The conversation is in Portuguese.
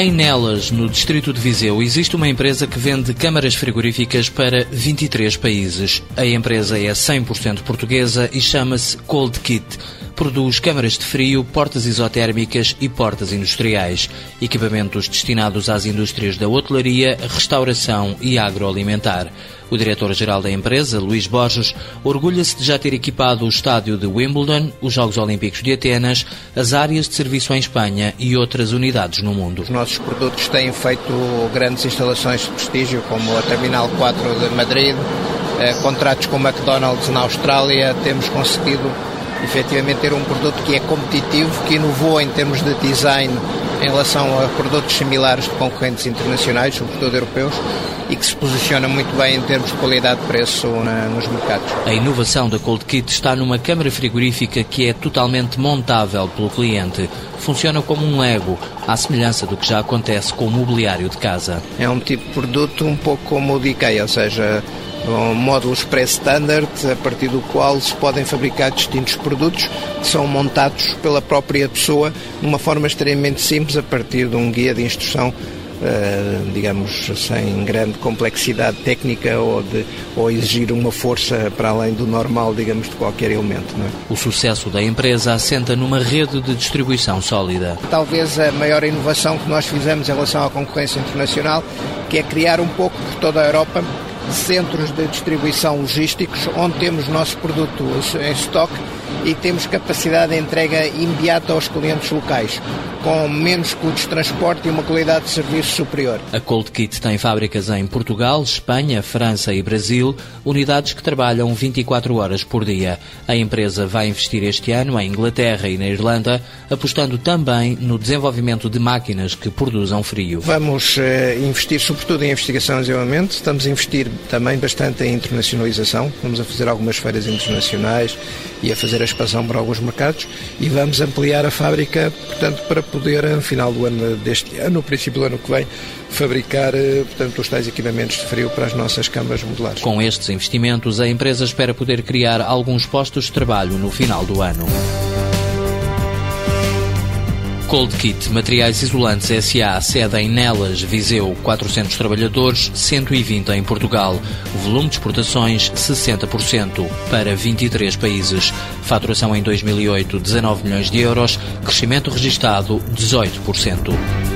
Em Nelas, no distrito de Viseu, existe uma empresa que vende câmaras frigoríficas para 23 países. A empresa é 100% portuguesa e chama-se Cold Kit. Produz câmaras de frio, portas isotérmicas e portas industriais, equipamentos destinados às indústrias da hotelaria, restauração e agroalimentar. O diretor-geral da empresa, Luís Borges, orgulha-se de já ter equipado o estádio de Wimbledon, os Jogos Olímpicos de Atenas, as áreas de serviço em Espanha e outras unidades no mundo. Os nossos produtos têm feito grandes instalações de prestígio, como a Terminal 4 de Madrid, eh, contratos com a McDonald's na Austrália, temos conseguido efetivamente ter um produto que é competitivo, que inovou em termos de design em relação a produtos similares de concorrentes internacionais, sobretudo europeus, e que se posiciona muito bem em termos de qualidade de preço na, nos mercados. A inovação da Cold Kit está numa câmara frigorífica que é totalmente montável pelo cliente. Funciona como um Lego, à semelhança do que já acontece com o mobiliário de casa. É um tipo de produto um pouco como o de IKEA, ou seja, módulos pré-standard, a partir do qual se podem fabricar distintos produtos que são montados pela própria pessoa de uma forma extremamente simples, a partir de um guia de instrução digamos, sem grande complexidade técnica ou, de, ou exigir uma força para além do normal, digamos, de qualquer elemento. É? O sucesso da empresa assenta numa rede de distribuição sólida. Talvez a maior inovação que nós fizemos em relação à concorrência internacional, que é criar um pouco por toda a Europa centros de distribuição logísticos onde temos nosso produto em estoque e temos capacidade de entrega imediata aos clientes locais, com menos custos de transporte e uma qualidade de serviço superior. A Cold Kit tem fábricas em Portugal, Espanha, França e Brasil, unidades que trabalham 24 horas por dia. A empresa vai investir este ano em Inglaterra e na Irlanda, apostando também no desenvolvimento de máquinas que produzam frio. Vamos uh, investir sobretudo em investigação e desenvolvimento, estamos a investir também bastante em internacionalização, vamos a fazer algumas feiras internacionais e a fazer a expansão para alguns mercados e vamos ampliar a fábrica, portanto, para poder, no final do ano deste ano, no princípio do ano que vem, fabricar, eh, portanto, os tais equipamentos de frio para as nossas câmaras modulares. Com estes investimentos, a empresa espera poder criar alguns postos de trabalho no final do ano. Cold Kit Materiais Isolantes S.A. sede em Nelas, Viseu, 400 trabalhadores, 120 em Portugal. Volume de exportações 60% para 23 países. Faturação em 2008 19 milhões de euros, crescimento registado 18%.